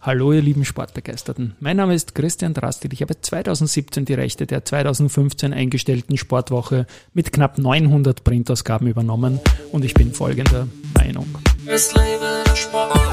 Hallo ihr lieben Sportbegeisterten. Mein Name ist Christian Drastil. Ich habe 2017 die Rechte der 2015 eingestellten Sportwoche mit knapp 900 Printausgaben übernommen und ich bin folgender Meinung. Es lebe der Sport.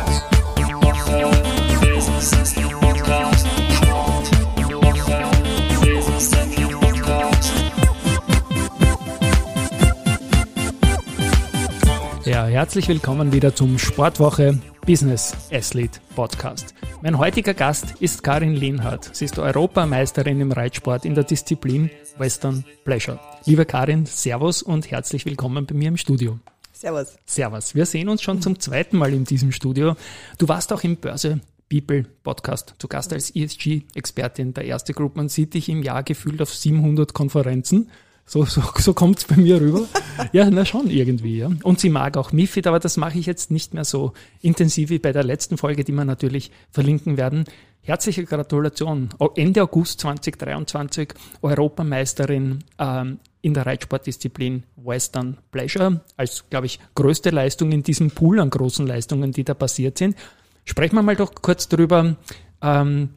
Ja, herzlich willkommen wieder zum Sportwoche Business Athlete Podcast. Mein heutiger Gast ist Karin Lienhardt. Sie ist Europameisterin im Reitsport in der Disziplin Western Pleasure. Liebe Karin, Servus und herzlich willkommen bei mir im Studio. Servus. Servus. Wir sehen uns schon zum zweiten Mal in diesem Studio. Du warst auch im Börse People Podcast zu Gast als ESG-Expertin der erste Group. Man sieht dich im Jahr gefühlt auf 700 Konferenzen. So, so, so kommt es bei mir rüber. Ja, na schon irgendwie. Ja. Und sie mag auch Mifid, aber das mache ich jetzt nicht mehr so intensiv wie bei der letzten Folge, die wir natürlich verlinken werden. Herzliche Gratulation. Ende August 2023 Europameisterin ähm, in der Reitsportdisziplin Western Pleasure als, glaube ich, größte Leistung in diesem Pool an großen Leistungen, die da passiert sind. Sprechen wir mal doch kurz darüber, ähm,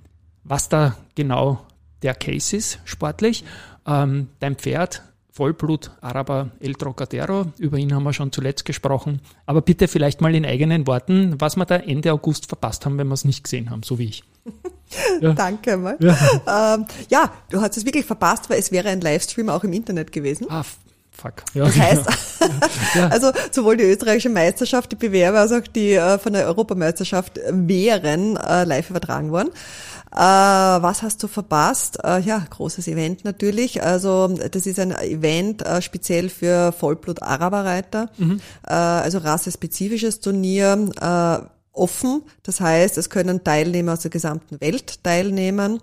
was da genau der Case ist sportlich ähm, dein Pferd, Vollblut Araber El Trocadero, über ihn haben wir schon zuletzt gesprochen. Aber bitte vielleicht mal in eigenen Worten, was wir da Ende August verpasst haben, wenn wir es nicht gesehen haben, so wie ich. Ja. Danke mal. Ja. Ähm, ja, du hast es wirklich verpasst, weil es wäre ein Livestream auch im Internet gewesen. Ah, Fuck. Ja, das heißt, ja. also sowohl die österreichische Meisterschaft, die Bewerber als auch die äh, von der Europameisterschaft wären äh, live übertragen worden. Äh, was hast du verpasst? Äh, ja, großes Event natürlich. Also das ist ein Event äh, speziell für Vollblut-Araberreiter, mhm. Also rassespezifisches Turnier, offen. Das heißt, es können Teilnehmer aus der gesamten Welt teilnehmen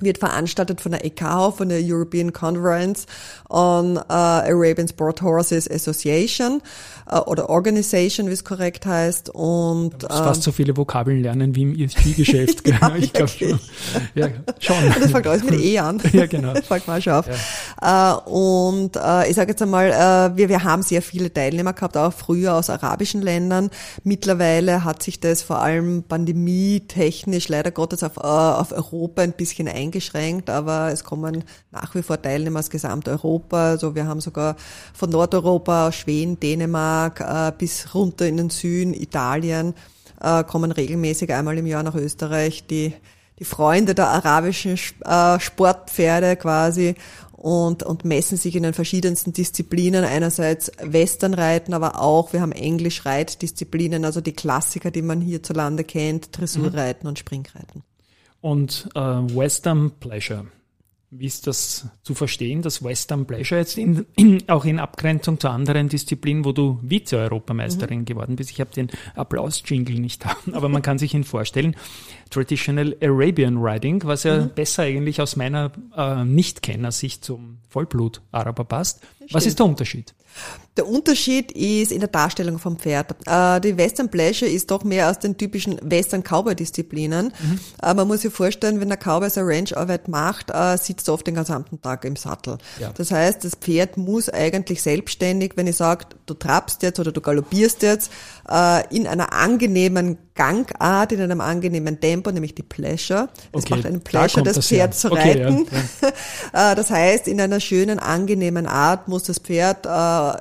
wird veranstaltet von der EKH, von der European Conference on uh, Arabian Sport Horses Association uh, oder Organization, wie es korrekt heißt. Und du musst uh, fast so viele Vokabeln lernen wie im ESG-Geschäft. ja, ich glaube schon. Ja, schon. das fängt alles mit E an. ja, genau. Das fängt mal schon auf. Ja. und ich sage jetzt einmal, wir, wir haben sehr viele Teilnehmer gehabt, auch früher aus arabischen Ländern. Mittlerweile hat sich das vor allem pandemietechnisch leider Gottes auf, auf Europa ein bisschen eingeschränkt eingeschränkt, aber es kommen nach wie vor Teilnehmer aus Gesamteuropa. Also wir haben sogar von Nordeuropa, aus Schweden, Dänemark äh, bis runter in den Süden, Italien, äh, kommen regelmäßig einmal im Jahr nach Österreich die, die Freunde der arabischen äh, Sportpferde quasi und, und messen sich in den verschiedensten Disziplinen. Einerseits Westernreiten, aber auch, wir haben Englisch-Reitdisziplinen, also die Klassiker, die man hierzulande kennt, Dressurreiten mhm. und Springreiten und äh, Western Pleasure. Wie ist das zu verstehen, das Western Pleasure jetzt in, in, auch in Abgrenzung zu anderen Disziplinen, wo du Vize-Europameisterin mhm. geworden bist? Ich habe den Applaus-Jingle nicht da, aber man kann sich ihn vorstellen. Traditional Arabian Riding, was ja mhm. besser eigentlich aus meiner äh, Nicht-Kenner-Sicht zum Vollblut-Araber passt. Was ist der Unterschied? Der Unterschied ist in der Darstellung vom Pferd. Äh, die Western Pleasure ist doch mehr aus den typischen Western Cowboy Disziplinen. Mhm. Äh, man muss sich vorstellen, wenn der Cowboy seine Rangearbeit macht, äh, sitzt er oft den gesamten Tag im Sattel. Ja. Das heißt, das Pferd muss eigentlich selbstständig, wenn ich sage, du trappst jetzt oder du galoppierst jetzt, in einer angenehmen Gangart, in einem angenehmen Tempo, nämlich die Pleasure. Es okay, macht einen Pleasure, da das Pferd her. zu reiten. Okay, ja, das heißt, in einer schönen, angenehmen Art muss das Pferd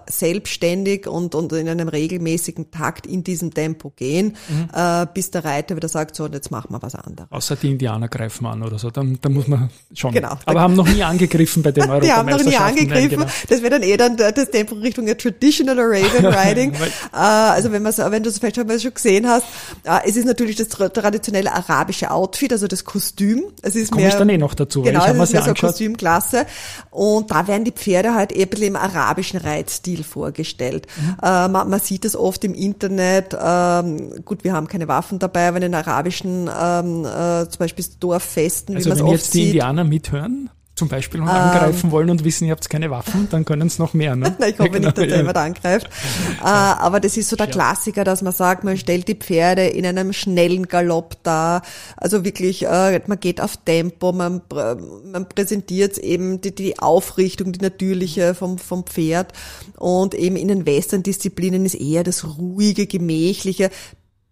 selbstständig und, und in einem regelmäßigen Takt in diesem Tempo gehen, mhm. äh, bis der Reiter wieder sagt, so, und jetzt machen wir was anderes. Außer die Indianer greifen an oder so, dann, dann muss man schon. Genau. Aber haben noch nie angegriffen bei dem Europameisterschaften. Die haben noch nie angegriffen. Nein, genau. Das wäre dann eh dann das Tempo Richtung der Traditional Arabian Riding. äh, also wenn wenn du es vielleicht schon gesehen hast, äh, es ist natürlich das traditionelle arabische Outfit, also das Kostüm. Es ist Komme mehr, ich dann eh noch dazu. Genau, es ist mehr so Kostümklasse. Und da werden die Pferde halt eben im arabischen Reitstil vorgestellt. Mhm. Äh, man, man, sieht es oft im Internet. Ähm, gut, wir haben keine Waffen dabei, aber in den arabischen, ähm, äh, zum Beispiel Dorffesten, also wie man es oft sieht. wenn jetzt die Indianer mithören, zum Beispiel und ähm, angreifen wollen und wissen, ihr habt keine Waffen, dann können es noch mehr. Ne? Nein, ich hoffe ja, genau, nicht, dass ja. jemand angreift. äh, aber das ist so der Klassiker, dass man sagt, man stellt die Pferde in einem schnellen Galopp dar. Also wirklich, äh, man geht auf Tempo, man, man präsentiert eben die, die Aufrichtung, die natürliche vom, vom Pferd. Und eben in den Western-Disziplinen ist eher das ruhige, gemächliche,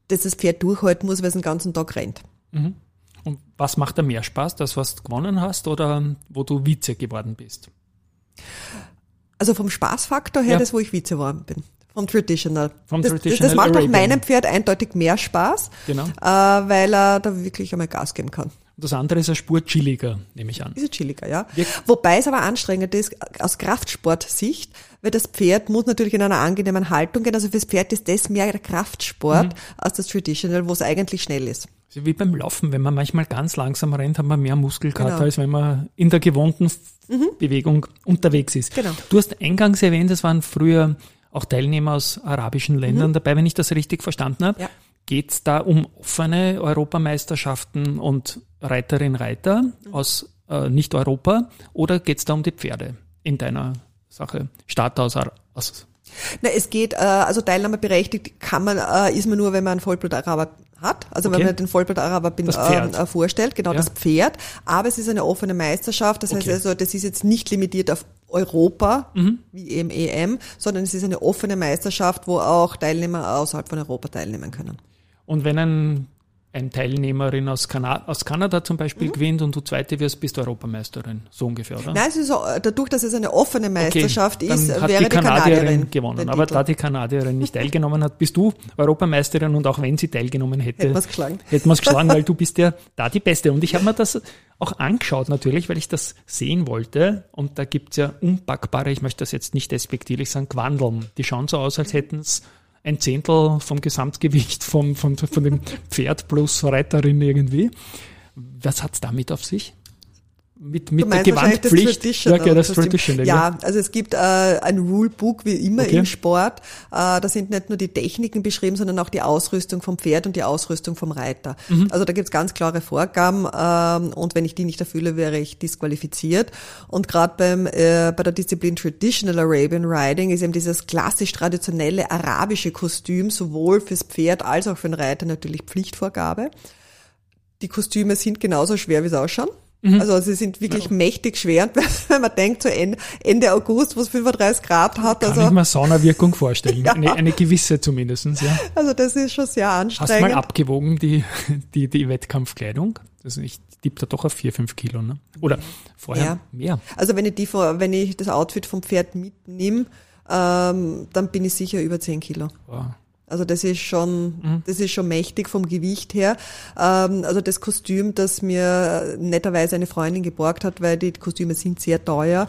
dass das Pferd durchhalten muss, weil es den ganzen Tag rennt. Mhm. Und was macht da mehr Spaß, das, was du gewonnen hast oder wo du Vize geworden bist? Also vom Spaßfaktor her, Ja. das, wo ich Vize geworden bin. Vom Traditional. Vom das, Traditional das macht auch Arabian. meinem Pferd eindeutig mehr Spaß, Genau. äh, weil er da wirklich einmal Gas geben kann. Und das andere ist eine Spur chilliger, nehme ich an. Ist chilliger, ja. Wobei es aber anstrengend ist aus Kraftsportsicht, weil das Pferd muss natürlich in einer angenehmen Haltung gehen. Also fürs Pferd ist das mehr der Kraftsport Mhm. als das Traditional, wo es eigentlich schnell ist. Also wie beim Laufen, wenn man manchmal ganz langsam rennt, hat man mehr Muskelkater, Genau. als wenn man in der gewohnten F- Bewegung unterwegs ist. Genau. Du hast eingangs erwähnt, es waren früher auch Teilnehmer aus arabischen Ländern dabei, wenn ich das richtig verstanden habe. Ja. Geht es da um offene Europameisterschaften und Reiterinnen Reiter aus äh, Nicht-Europa oder geht es da um die Pferde in deiner Sache? Start aus, aus Na, es geht, äh, also Teilnahmeberechtigt kann man, äh, ist man nur, wenn man einen Vollblut-Araber hat, also Okay. wenn man den Vollblut-Araber bin- ähm, äh, vorstellt, genau Ja. das Pferd. Aber es ist eine offene Meisterschaft, das heißt Okay. also, das ist jetzt nicht limitiert auf Europa, Mhm. wie eben EM, sondern es ist eine offene Meisterschaft, wo auch Teilnehmer außerhalb von Europa teilnehmen können. Und wenn ein, ein Teilnehmerin aus, Kana aus Kanada zum Beispiel gewinnt und du Zweite wirst, bist du Europameisterin. So ungefähr, oder? Nein, es ist dadurch, dass es eine offene Meisterschaft dann ist, hat wäre die die Kanadierin Kanadierin gewonnen. Aber da die Kanadierin nicht teilgenommen hat, bist du Europameisterin und auch wenn sie teilgenommen hätte, Hätten wir's geschlagen. Hätten wir's geschlagen, weil du bist ja da die Beste. Und ich habe mir das auch angeschaut natürlich, weil ich das sehen wollte. Und da gibt's ja unpackbare, ich möchte das jetzt nicht despektierlich sagen, Quandeln. Die schauen so aus, als hätten es ein Zehntel vom Gesamtgewicht vom, von, von dem Pferd plus Reiterin irgendwie. Was hat's damit auf sich? Mit, mit der das Gewandpflicht. Traditional ja, das Kostüm. Traditional. Ja, also es gibt äh, ein Rulebook wie immer Okay. im Sport. Äh, da sind nicht nur die Techniken beschrieben, sondern auch die Ausrüstung vom Pferd und die Ausrüstung vom Reiter. Mhm. Also da gibt's ganz klare Vorgaben ähm, und wenn ich die nicht erfülle, wäre ich disqualifiziert. Und gerade beim äh, bei der Disziplin Traditional Arabian Riding ist eben dieses klassisch traditionelle arabische Kostüm sowohl fürs Pferd als auch für den Reiter natürlich Pflichtvorgabe. Die Kostüme sind genauso schwer, wie sie ausschauen. Mhm. Also sie sind wirklich mächtig schwer. Wenn man denkt, so Ende, August, wo es 35 Grad hat, Kann ich also, mir Saunawirkung vorstellen. Ja. Eine, eine gewisse zumindestens. Ja. also das ist schon sehr Hast du mal anstrengend. abgewogen, die, die, die Wettkampfkleidung? Also ich tippe da doch auf vier, fünf Kilo, ne? Oder vorher Ja. mehr. Also wenn ich die, wenn ich das Outfit vom Pferd mitnehme, ähm, dann bin ich sicher über 10 Kilo. Wow. Also das ist schon, Mhm. das ist schon mächtig vom Gewicht her. Ähm, also das Kostüm, das mir netterweise eine Freundin geborgt hat, weil die Kostüme sind sehr teuer.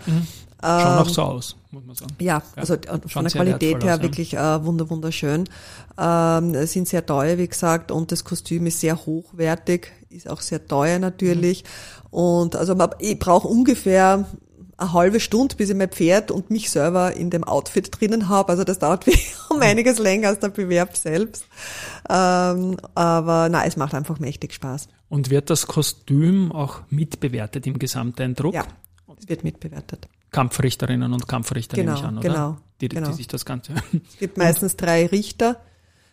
Schauen auch so aus, muss man sagen. Ja, Ja, also äh, schauen von der Qualität her aus, ja. wirklich äh, wunder wunderschön. Ähm, sind sehr teuer, wie gesagt, und das Kostüm ist sehr hochwertig, ist auch sehr teuer natürlich. Und also man- ich brauche ungefähr eine halbe Stunde, bis ich mein Pferd und mich selber in dem Outfit drinnen habe. Also das dauert wie um einiges länger als der Bewerb selbst. Ähm, aber na, es macht einfach mächtig Spaß. Und wird das Kostüm auch mitbewertet im Gesamteindruck? Ja, es wird mitbewertet. Kampfrichterinnen und Kampfrichter nehme Genau, ich an, oder? genau, Die, die, genau. die sich das Ganze. Es gibt meistens drei Richter,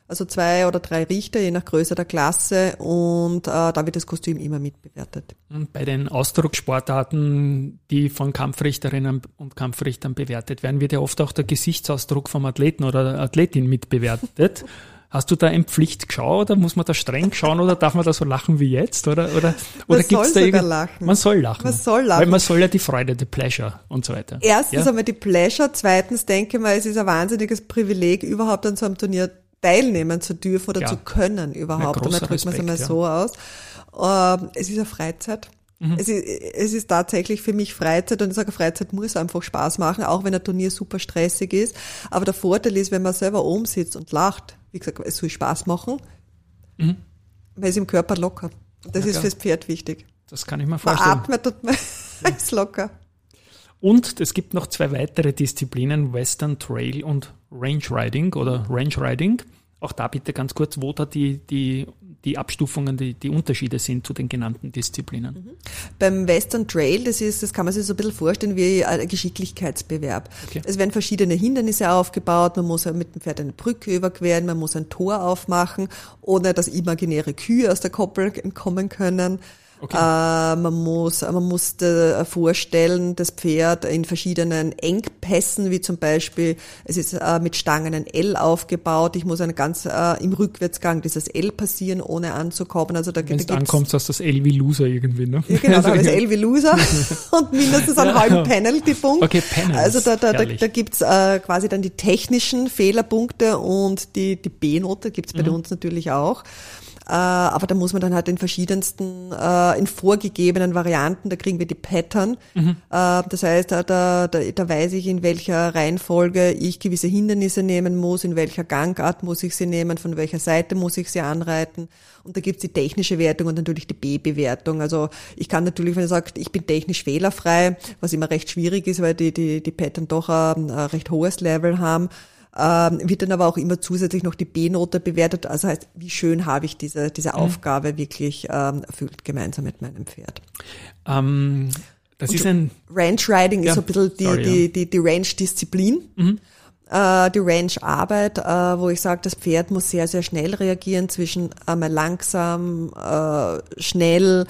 also zwei oder drei Richter, je nach Größe der Klasse und äh, da wird das Kostüm immer mitbewertet. Und bei den Ausdruckssportarten, die von Kampfrichterinnen und Kampfrichtern bewertet werden, wird ja oft auch der Gesichtsausdruck vom Athleten oder der Athletin mitbewertet. Hast du da ein Pflichtschau oder muss man da streng schauen oder darf man da so lachen wie jetzt? Oder, oder, oder gibt's soll da sogar irgend- lachen. Man soll lachen. Man soll lachen. Weil man soll ja die Freude, die Pleasure und so weiter. Erstens ja? einmal die Pleasure, zweitens denke ich mal, es ist ein wahnsinniges Privileg, überhaupt an so einem Turnier teilnehmen zu dürfen oder Ja. zu können überhaupt. Ja, Einmal großer drückt man es einmal Respekt, so aus. Ähm, es ist eine Freizeit. Mhm. Es, ist, es ist tatsächlich für mich Freizeit und ich sage, Freizeit muss einfach Spaß machen, auch wenn ein Turnier super stressig ist. Aber der Vorteil ist, wenn man selber oben sitzt und lacht, wie gesagt, es soll Spaß machen, man ist im Körper locker. Und das Mhm. Ja, ist klar. fürs Pferd wichtig. Das kann ich mir Man vorstellen. atmet und man ist locker. Und es gibt noch zwei weitere Disziplinen, Western Trail und Range Riding oder Range Riding. Auch da bitte ganz kurz, wo da die, die, die Abstufungen, die, die Unterschiede sind zu den genannten Disziplinen. Beim Western Trail, das ist, das kann man sich so ein bisschen vorstellen wie ein Geschicklichkeitsbewerb. Okay. Es werden verschiedene Hindernisse aufgebaut, man muss mit dem Pferd eine Brücke überqueren, man muss ein Tor aufmachen, ohne dass imaginäre Kühe aus der Koppel entkommen können. Okay. Äh, man muss, man muss vorstellen, das Pferd in verschiedenen Engpässen, wie zum Beispiel, es ist äh, mit Stangen ein L aufgebaut. Ich muss ein ganz äh, im Rückwärtsgang dieses L passieren, ohne anzukommen. Also da, Wenn da du ankommst, hast du das L wie Loser irgendwie, ne? Ja, genau, da habe ich das L wie Loser und mindestens einen ja. halben Penalty-Punkt. Okay, Penalty. Also da, da, da, da gibt's äh, quasi dann die technischen Fehlerpunkte und die, die B-Note gibt's bei mhm. uns natürlich auch. Äh, aber da muss man dann halt in verschiedensten, äh, in vorgegebenen Varianten, da kriegen wir die Pattern. Mhm. Äh, das heißt, da, da, da weiß ich, in welcher Reihenfolge ich gewisse Hindernisse nehmen muss, in welcher Gangart muss ich sie nehmen, von welcher Seite muss ich sie anreiten. Und da gibt's die technische Wertung und natürlich die B-Bewertung. Also ich kann natürlich, wenn er sagt, ich bin technisch fehlerfrei, was immer recht schwierig ist, weil die, die, die Pattern doch ein, ein recht hohes Level haben, ähm, wird dann aber auch immer zusätzlich noch die B-Note bewertet. Also heißt, wie schön habe ich diese, diese mhm. Aufgabe wirklich ähm, erfüllt gemeinsam mit meinem Pferd. Ähm, das Und ist ein Ranch Riding ja, ist so ein bisschen die, sorry, die, die, die Ranch-Disziplin. Mhm. Äh, die Ranch-Arbeit, äh, wo ich sage, das Pferd muss sehr, sehr schnell reagieren zwischen einmal langsam, äh, schnell,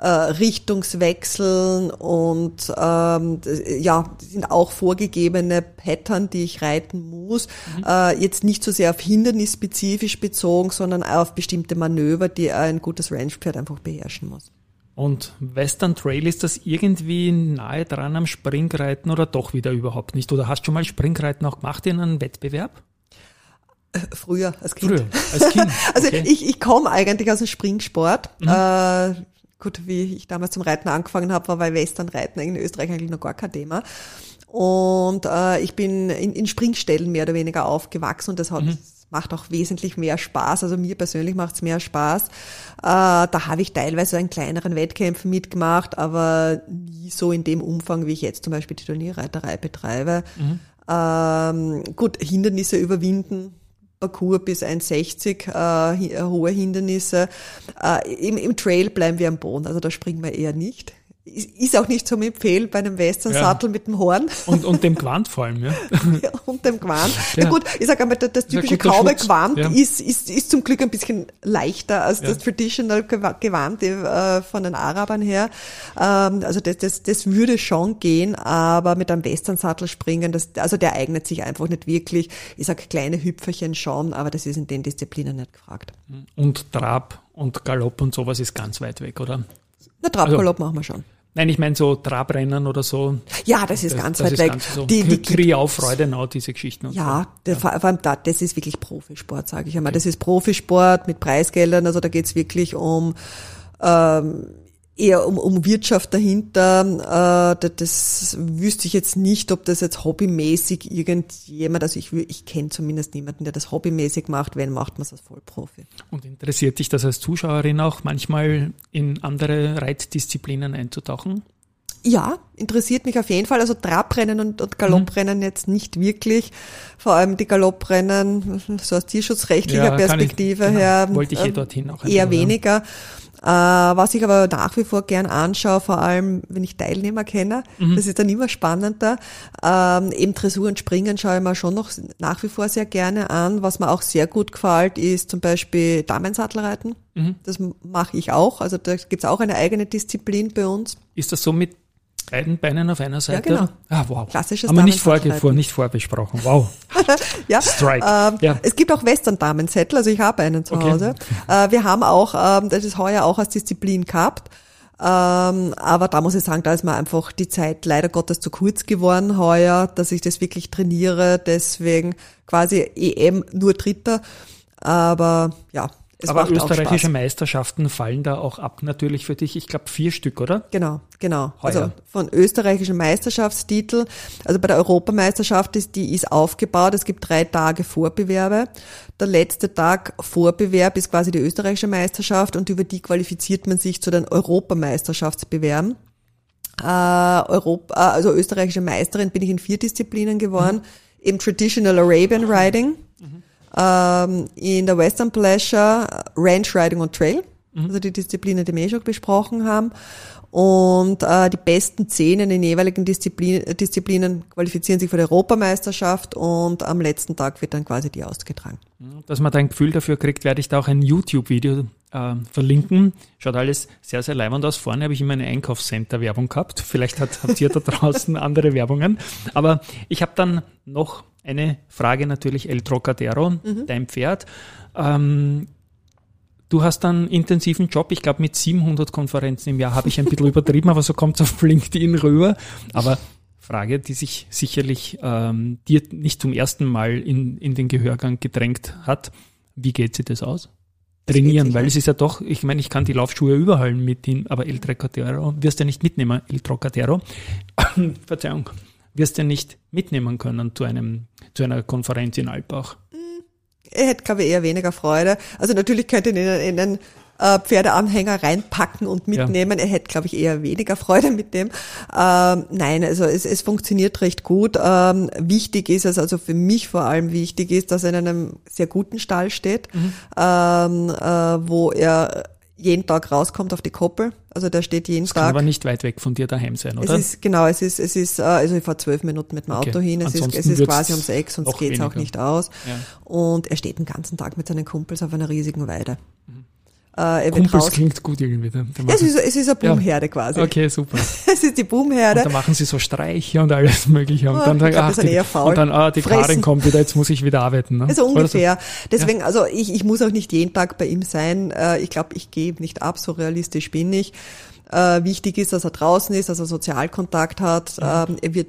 äh, Richtungswechseln und ähm, ja, sind auch vorgegebene Pattern, die ich reiten muss. Mhm. Äh, jetzt nicht so sehr auf hindernisspezifisch bezogen, sondern auf bestimmte Manöver, die ein gutes Range-Pferd einfach beherrschen muss. Und Western Trail, ist das irgendwie nahe dran am Springreiten oder doch wieder überhaupt nicht? Oder hast du schon mal Springreiten auch gemacht in einem Wettbewerb? Äh, früher, als Kind. Früher, als Kind. also okay. ich, ich komme eigentlich aus dem Springsport. Mhm. Äh, gut, wie ich damals zum Reiten angefangen habe, war bei Westernreiten in Österreich eigentlich noch gar kein Thema. Und äh, ich bin in, in Springstellen mehr oder weniger aufgewachsen und das hat mhm. macht auch wesentlich mehr Spaß. Also mir persönlich macht es mehr Spaß. Äh, da habe ich teilweise in kleineren Wettkämpfen mitgemacht, aber nie so in dem Umfang, wie ich jetzt zum Beispiel die Turnierreiterei betreibe. Mhm. Ähm, gut, Hindernisse überwinden, Parcours bis 1,60 äh, äh, hohe Hindernisse. Äh, im, Im Trail bleiben wir am Boden, also da springen wir eher nicht ist auch nicht zum Empfehlen bei einem Western-Sattel ja. mit dem Horn. Und, und dem Gewand vor allem, ja. ja und dem Gewand. Ja. ja gut, ich sage einmal, das typische graue Gewand ja. ist, ist, ist zum Glück ein bisschen leichter als das Traditional Gewand äh, von den Arabern her. Ähm, also das, das, das würde schon gehen, aber mit einem Western-Sattel springen, das, also der eignet sich einfach nicht wirklich. Ich sage kleine Hüpferchen schon, aber das ist in den Disziplinen nicht gefragt. Und Trab und Galopp und sowas ist ganz weit weg, oder? Na, Trab-Galopp also, machen wir schon. Nein, ich meine so Trabrennen oder so. Ja, das ist das, ganz das weit ist weg. Ganz so die, die Kriau, Freudenau, diese Geschichten. ja, so. Der, vor allem da, das ist wirklich Profisport, sage ich einmal. Okay. Das ist Profisport mit Preisgeldern, also da geht's wirklich um ähm, eher um, um Wirtschaft dahinter. Äh, das wüsste ich jetzt nicht, ob das jetzt hobbymäßig irgendjemand, also ich, ich kenne zumindest niemanden, der das hobbymäßig macht. Wenn, macht man es als Vollprofi. Und interessiert dich das als Zuschauerin auch manchmal in andere Reitdisziplinen einzutauchen? Ja, interessiert mich auf jeden Fall. Also Trabrennen und, und Galopprennen mhm. jetzt nicht wirklich. Vor allem die Galopprennen, so aus tierschutzrechtlicher ja, Perspektive ich, genau, her, wollte ich eh dorthin auch eher weniger. Äh, was ich aber nach wie vor gern anschaue, vor allem wenn ich Teilnehmer kenne, mhm. das ist dann immer spannender. Ähm, eben Dressur und Springen schaue ich mir schon noch nach wie vor sehr gerne an. Was mir auch sehr gut gefällt, ist zum Beispiel Damensattelreiten. Mhm. Das mache ich auch. Also da gibt's auch eine eigene Disziplin bei uns. Ist das so mit beiden Beinen auf einer Seite? Ja, genau. Ah, wow. Klassisches Haben wir nicht vor, vor, nicht vorbesprochen. Wow. ja. Strike. Ähm, ja. Es gibt auch Western-Damenzettel, also ich habe einen zu okay. Hause. Äh, wir haben auch, ähm, das ist heuer auch als Disziplin gehabt. Ähm, aber da muss ich sagen, da ist mir einfach die Zeit leider Gottes zu kurz geworden heuer, dass ich das wirklich trainiere. Deswegen quasi EM nur Dritter. Aber ja, es Aber österreichische Meisterschaften fallen da auch ab natürlich für dich. Ich glaube vier Stück, oder? Genau, genau. Heuer. Also von österreichischen Meisterschaftstitel. Also bei der Europameisterschaft ist die ist aufgebaut. Es gibt drei Tage Vorbewerbe. Der letzte Tag Vorbewerb ist quasi die österreichische Meisterschaft und über die qualifiziert man sich zu den Europameisterschaftsbewerben. Äh, Europa, äh, also österreichische Meisterin bin ich in vier Disziplinen geworden. Mhm. Im Traditional Arabian Riding. Mhm ähm, in der Western Pleasure Ranch Riding und Trail, mhm. also die Disziplinen, die wir eh schon besprochen haben. Und äh, die besten zehn in den jeweiligen Disziplin, Disziplinen qualifizieren sich für die Europameisterschaft und am letzten Tag wird dann quasi die ausgetragen. Dass man da ein Gefühl dafür kriegt, werde ich da auch ein YouTube-Video äh, verlinken. Schaut alles sehr, sehr leibend aus. Vorne habe ich immer eine Einkaufscenter-Werbung gehabt. Vielleicht hat, habt ihr da draußen andere Werbungen. Aber ich habe dann noch eine Frage natürlich, El Trocadero, mhm. dein Pferd. Ähm, Du hast einen intensiven Job, ich glaube mit 700 Konferenzen im Jahr habe ich ein bisschen übertrieben, aber so kommt es auf LinkedIn rüber. Aber Frage, die sich sicherlich ähm, dir nicht zum ersten Mal in, in den Gehörgang gedrängt hat. Wie geht sie das aus? Trainieren, weil es ist ja doch, ich meine, ich kann die Laufschuhe überall mitnehmen, aber El Trocadero wirst du ja nicht mitnehmen, El Trocadero, Verzeihung, wirst du ja nicht mitnehmen können zu einem, zu einer Konferenz in Alpbach. Er hätte, glaube ich, eher weniger Freude. Also natürlich könnte ihn in, in einen äh, Pferdeanhänger reinpacken und mitnehmen. Ja. Er hätte, glaube ich, eher weniger Freude mit dem. Ähm, nein, also es, es funktioniert recht gut. Ähm, wichtig ist es, also für mich vor allem wichtig ist, dass er in einem sehr guten Stall steht, mhm. ähm, äh, wo er jeden Tag rauskommt auf die Koppel. Also der steht jeden das Tag. Kann aber nicht weit weg von dir daheim sein, oder? Es ist, genau, es ist, es ist, äh, also ich fahre zwölf Minuten mit dem Auto okay. hin. Es ist, es ist quasi um sechs und es geht auch nicht aus. Ja. Und er steht den ganzen Tag mit seinen Kumpels auf einer riesigen Weide. Äh, Kumpels klingt gut irgendwie. Da, da es, ist, es ist eine Boomherde ja. quasi. Okay, super. es ist die Boomherde. Und da machen sie so Streiche und alles mögliche. Und oh, dann, glaub, ach, die, und dann ah, die Karin kommt wieder, jetzt muss ich wieder arbeiten. Ne? Also ungefähr. So. Deswegen, ja. also ich, ich muss auch nicht jeden Tag bei ihm sein. Äh, ich glaube, ich gehe nicht ab, so realistisch bin ich. Äh, wichtig ist, dass er draußen ist, dass er Sozialkontakt hat. Ja. Ähm, er wird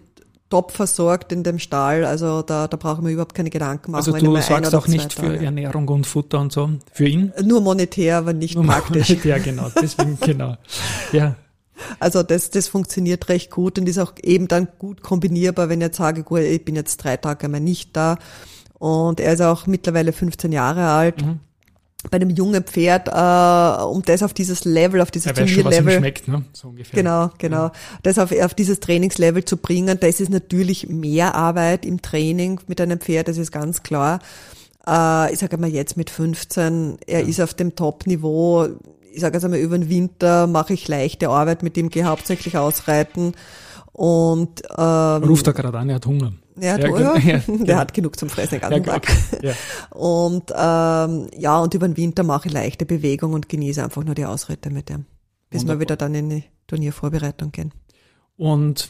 top versorgt in dem Stall, also da, da brauchen wir überhaupt keine Gedanken machen. Also du sorgst auch nicht für Ernährung und Futter und so, für ihn? Nur monetär, aber nicht Nur praktisch. Monetär, genau, deswegen, genau. Ja. Also das, das funktioniert recht gut und ist auch eben dann gut kombinierbar, wenn ich jetzt sage, gut, ich bin jetzt drei Tage einmal nicht da. Und er ist auch mittlerweile 15 Jahre alt. Mhm bei einem jungen Pferd, äh, um das auf dieses Level, auf dieses Turnierlevel, schmeckt, ne? so ungefähr. Genau, genau, ja. das auf, auf dieses Trainingslevel zu bringen, das ist natürlich mehr Arbeit im Training mit einem Pferd, das ist ganz klar. Äh, ich sage mal jetzt mit 15, er ja. ist auf dem Top-Niveau. Ich sage jetzt einmal über den Winter mache ich leichte Arbeit mit ihm, gehe hauptsächlich ausreiten und ähm, ruft er gerade an, er hat Hunger. Ja, ja, ja, ja, der hat genug zum Fressen den ganzen Tag. Ja. Und ähm, ja, und über den Winter mache ich leichte Bewegung und genieße einfach nur die Ausritte mit dem, bis Wunderbar. wir wieder dann in die Turniervorbereitung gehen. Und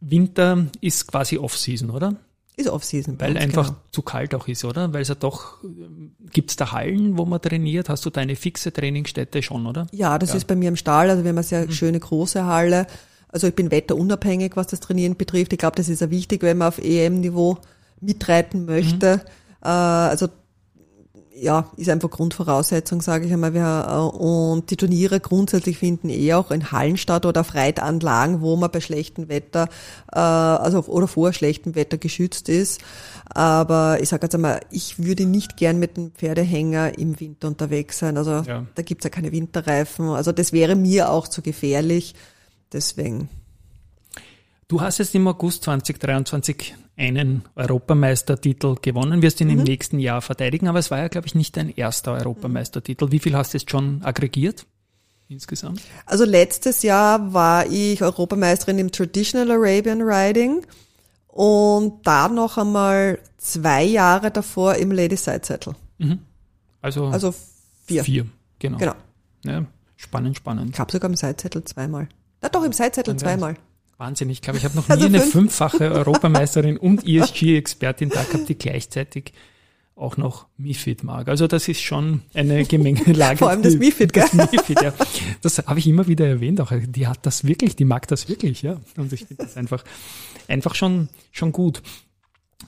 Winter ist quasi Off-Season, oder? Ist Off-Season. Weil einfach genau. zu kalt auch ist, oder? Weil es ja doch, gibt's da Hallen, wo man trainiert? Hast du deine fixe Trainingsstätte schon, oder? Ja, das ist bei mir im Stall. Also wir haben eine sehr mhm. schöne große Halle. Also ich bin wetterunabhängig, was das Trainieren betrifft. Ich glaube, das ist ja wichtig, wenn man auf EM-Niveau mitreiten möchte. Mhm. Äh, also ja, ist einfach Grundvoraussetzung, sage ich einmal. Wir, äh, und die Turniere grundsätzlich finden eh auch in Hallen statt oder auf Reitanlagen, wo man bei schlechtem Wetter, äh, also oder vor schlechtem Wetter geschützt ist. Aber ich sage jetzt einmal, ich würde nicht gern mit einem Pferdehänger im Winter unterwegs sein. Also ja. da gibt's ja keine Winterreifen. Also das wäre mir auch zu gefährlich. Deswegen. Du hast jetzt im August 2023 einen Europameistertitel gewonnen, wirst ihn mhm. im nächsten Jahr verteidigen, aber es war ja, glaube ich, nicht dein erster Europameistertitel. Wie viel hast du jetzt schon aggregiert? Insgesamt? Also letztes Jahr war ich Europameisterin im Traditional Arabian Riding und da noch einmal zwei Jahre davor im Lady Side Settle. Mhm. Also, also vier. Vier, genau. genau. Ja, spannend, spannend. Ich habe sogar im Side Settle zweimal. Na doch, im Sidezettel zweimal. Wahnsinn, ich glaube, ich habe noch also nie eine fünffache Europameisterin und ESG-Expertin da gehabt, die gleichzeitig auch noch MIFID mag. Also das ist schon eine Gemengelage. Vor allem das MIFID, gell? Das MIFID, ja. Das habe ich immer wieder erwähnt auch. Die hat das wirklich, die mag das wirklich, ja. Und ich finde das einfach, einfach schon, schon gut.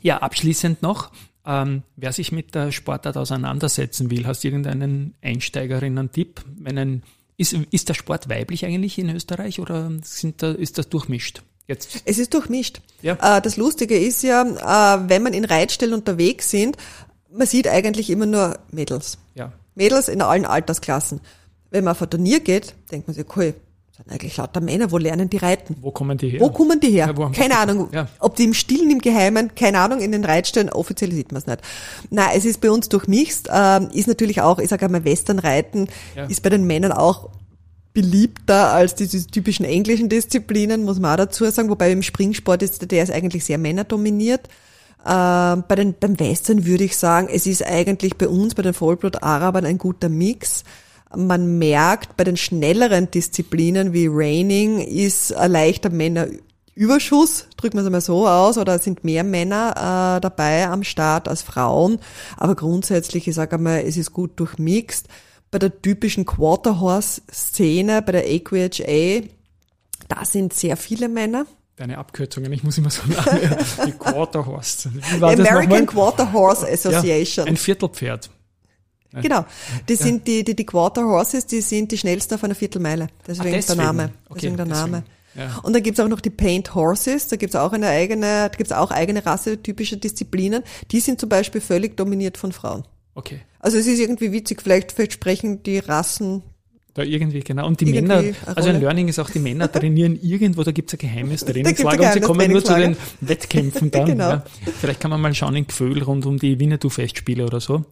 Ja, abschließend noch, ähm, wer sich mit der Sportart auseinandersetzen will, hast du irgendeinen Einsteigerinnen-Tipp, wenn ein ist, ist der Sport weiblich eigentlich in Österreich oder sind da, ist das durchmischt? Jetzt. Es ist durchmischt. Ja. Äh, das Lustige ist ja, äh, wenn man in Reitstellen unterwegs sind, man sieht eigentlich immer nur Mädels. Ja. Mädels in allen Altersklassen. Wenn man auf ein Turnier geht, denkt man sich, okay, sind eigentlich lauter Männer, wo lernen die reiten? Wo kommen die her? Wo kommen die her? Ja, keine Ahnung. Ja. Ob die im Stillen, im Geheimen, keine Ahnung, in den Reitstellen, offiziell sieht man es nicht. Nein, es ist bei uns durchmixt, äh, ist natürlich auch, ich sage einmal, Westernreiten ja. ist bei den Männern auch beliebter als diese typischen englischen Disziplinen, muss man auch dazu sagen, wobei im Springsport ist der ist eigentlich sehr männerdominiert. Äh, bei den, beim Western würde ich sagen, es ist eigentlich bei uns, bei den Vollblut-Arabern ein guter Mix. Man merkt, bei den schnelleren Disziplinen wie Raining ist ein leichter Männerüberschuss, drücken wir es einmal so aus, oder sind mehr Männer äh, dabei am Start als Frauen. Aber grundsätzlich, ich sage einmal, es ist gut durchmixt. Bei der typischen Quarterhorse-Szene, bei der AQHA, da sind sehr viele Männer deine Abkürzungen, ich muss immer so sagen, die Quarter Horse. American Quarter Horse Association. Ja, ein Viertelpferd. Genau. Die ja. sind die, die, die Quarter Horses, die sind die schnellsten auf einer Viertelmeile. Deswegen, ah, deswegen. der Name. Deswegen okay, der Name. Ja. Und dann gibt's auch noch die Paint Horses, da gibt's auch eine eigene, da gibt's auch eigene rassetypische Disziplinen. Die sind zum Beispiel völlig dominiert von Frauen. Okay. Also es ist irgendwie witzig, vielleicht, vielleicht sprechen die Rassen da irgendwie, genau. Und die Männer, also ein Learning ist auch, die Männer trainieren irgendwo, da gibt's ein geheimes Trainingslager und sie kommen nur zu den Wettkämpfen dann. genau. ja. Vielleicht kann man mal schauen in Gföhl rund um die Winnetou-Festspiele oder so.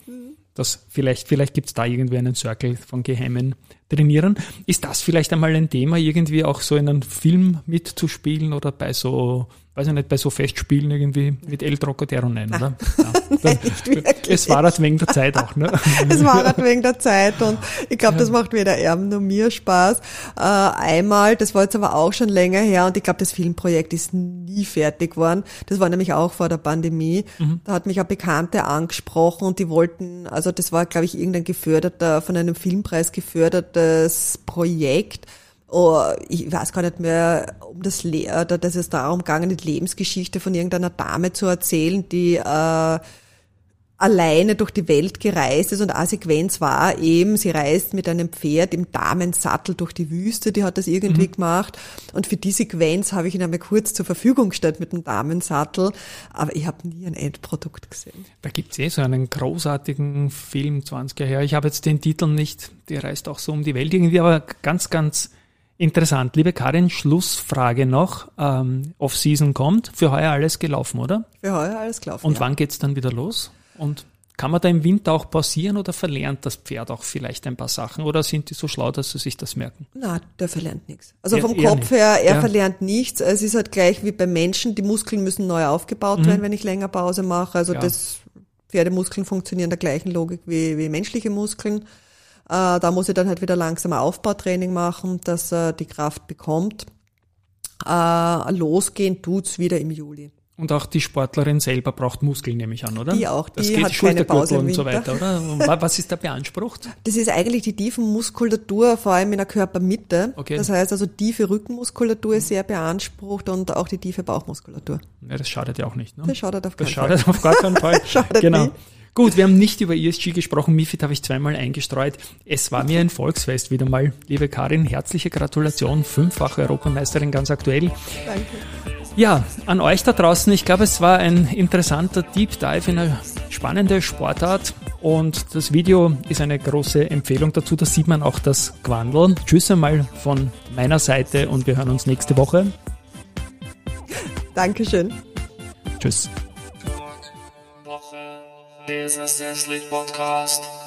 Das vielleicht, vielleicht gibt's da irgendwie einen Circle von geheimen Trainieren. Ist das vielleicht einmal ein Thema, irgendwie auch so in einem Film mitzuspielen oder bei so weiß ich nicht, bei so Festspielen irgendwie mit El Trocadero nein, oder? Ja. Nein, es war halt wegen der Zeit auch, ne? es war halt wegen der Zeit und ich glaube, das macht weder Erben noch mir Spaß. Äh, einmal, das war jetzt aber auch schon länger her und ich glaube, das Filmprojekt ist nie fertig geworden. Das war nämlich auch vor der Pandemie. Mhm. Da hat mich eine Bekannte angesprochen und die wollten, also das war, glaube ich, irgendein geförderter, von einem Filmpreis gefördertes Projekt oh, ich weiß gar nicht mehr, um das, Le dass es darum gegangen, die Lebensgeschichte von irgendeiner Dame zu erzählen, die äh, alleine durch die Welt gereist ist und eine Sequenz war eben, sie reist mit einem Pferd im Damensattel durch die Wüste, die hat das irgendwie mhm. gemacht und für die Sequenz habe ich ihn einmal kurz zur Verfügung gestellt mit dem Damensattel, aber ich habe nie ein Endprodukt gesehen. Da gibt's eh so einen großartigen Film, 20er her, ich habe jetzt den Titel nicht, die reist auch so um die Welt irgendwie, aber ganz, ganz Interessant. Liebe Karin, Schlussfrage noch. Ähm, Off-Season kommt. Für heuer alles gelaufen, oder? Für heuer alles gelaufen. Und ja. wann geht's dann wieder los? Und kann man da im Winter auch pausieren oder verlernt das Pferd auch vielleicht ein paar Sachen? Oder sind die so schlau, dass sie sich das merken? Na, der verlernt nichts. Also vom Kopf nicht. her, er ja. verlernt nichts. Es ist halt gleich wie bei Menschen, die Muskeln müssen neu aufgebaut mhm. werden, wenn ich länger Pause mache. Also ja. das Pferdemuskeln funktionieren der gleichen Logik wie, wie menschliche Muskeln. Äh, da muss ich dann halt wieder langsam Aufbautraining machen, dass er die Kraft bekommt. Äh, losgehen tut's wieder im Juli. Und auch die Sportlerin selber braucht Muskeln, nehme ich an, oder? Die auch, die das geht hat keine Pause und so weiter, oder? Was ist da beansprucht? Das ist eigentlich die tiefe Muskulatur, vor allem in der Körpermitte. Okay. Das heißt also, tiefe Rückenmuskulatur ist sehr beansprucht und auch die tiefe Bauchmuskulatur. Ja, das schadet ja auch nicht, ne? Das schadet auf keinen Fall. Das schadet auf gar keinen Fall. schadet genau. Nie. Gut, wir haben nicht über ESG gesprochen. Mifid habe ich zweimal eingestreut. Es war mir ein Volksfest wieder mal. Liebe Karin, herzliche Gratulation. Fünffache Europameisterin, ganz aktuell. Danke. Ja, an euch da draußen. Ich glaube, es war ein interessanter Deep Dive in eine spannende Sportart. Und das Video ist eine große Empfehlung dazu. Da sieht man auch das Quandel. Tschüss einmal von meiner Seite und wir hören uns nächste Woche. Dankeschön. Tschüss. This is Sleep Podcast.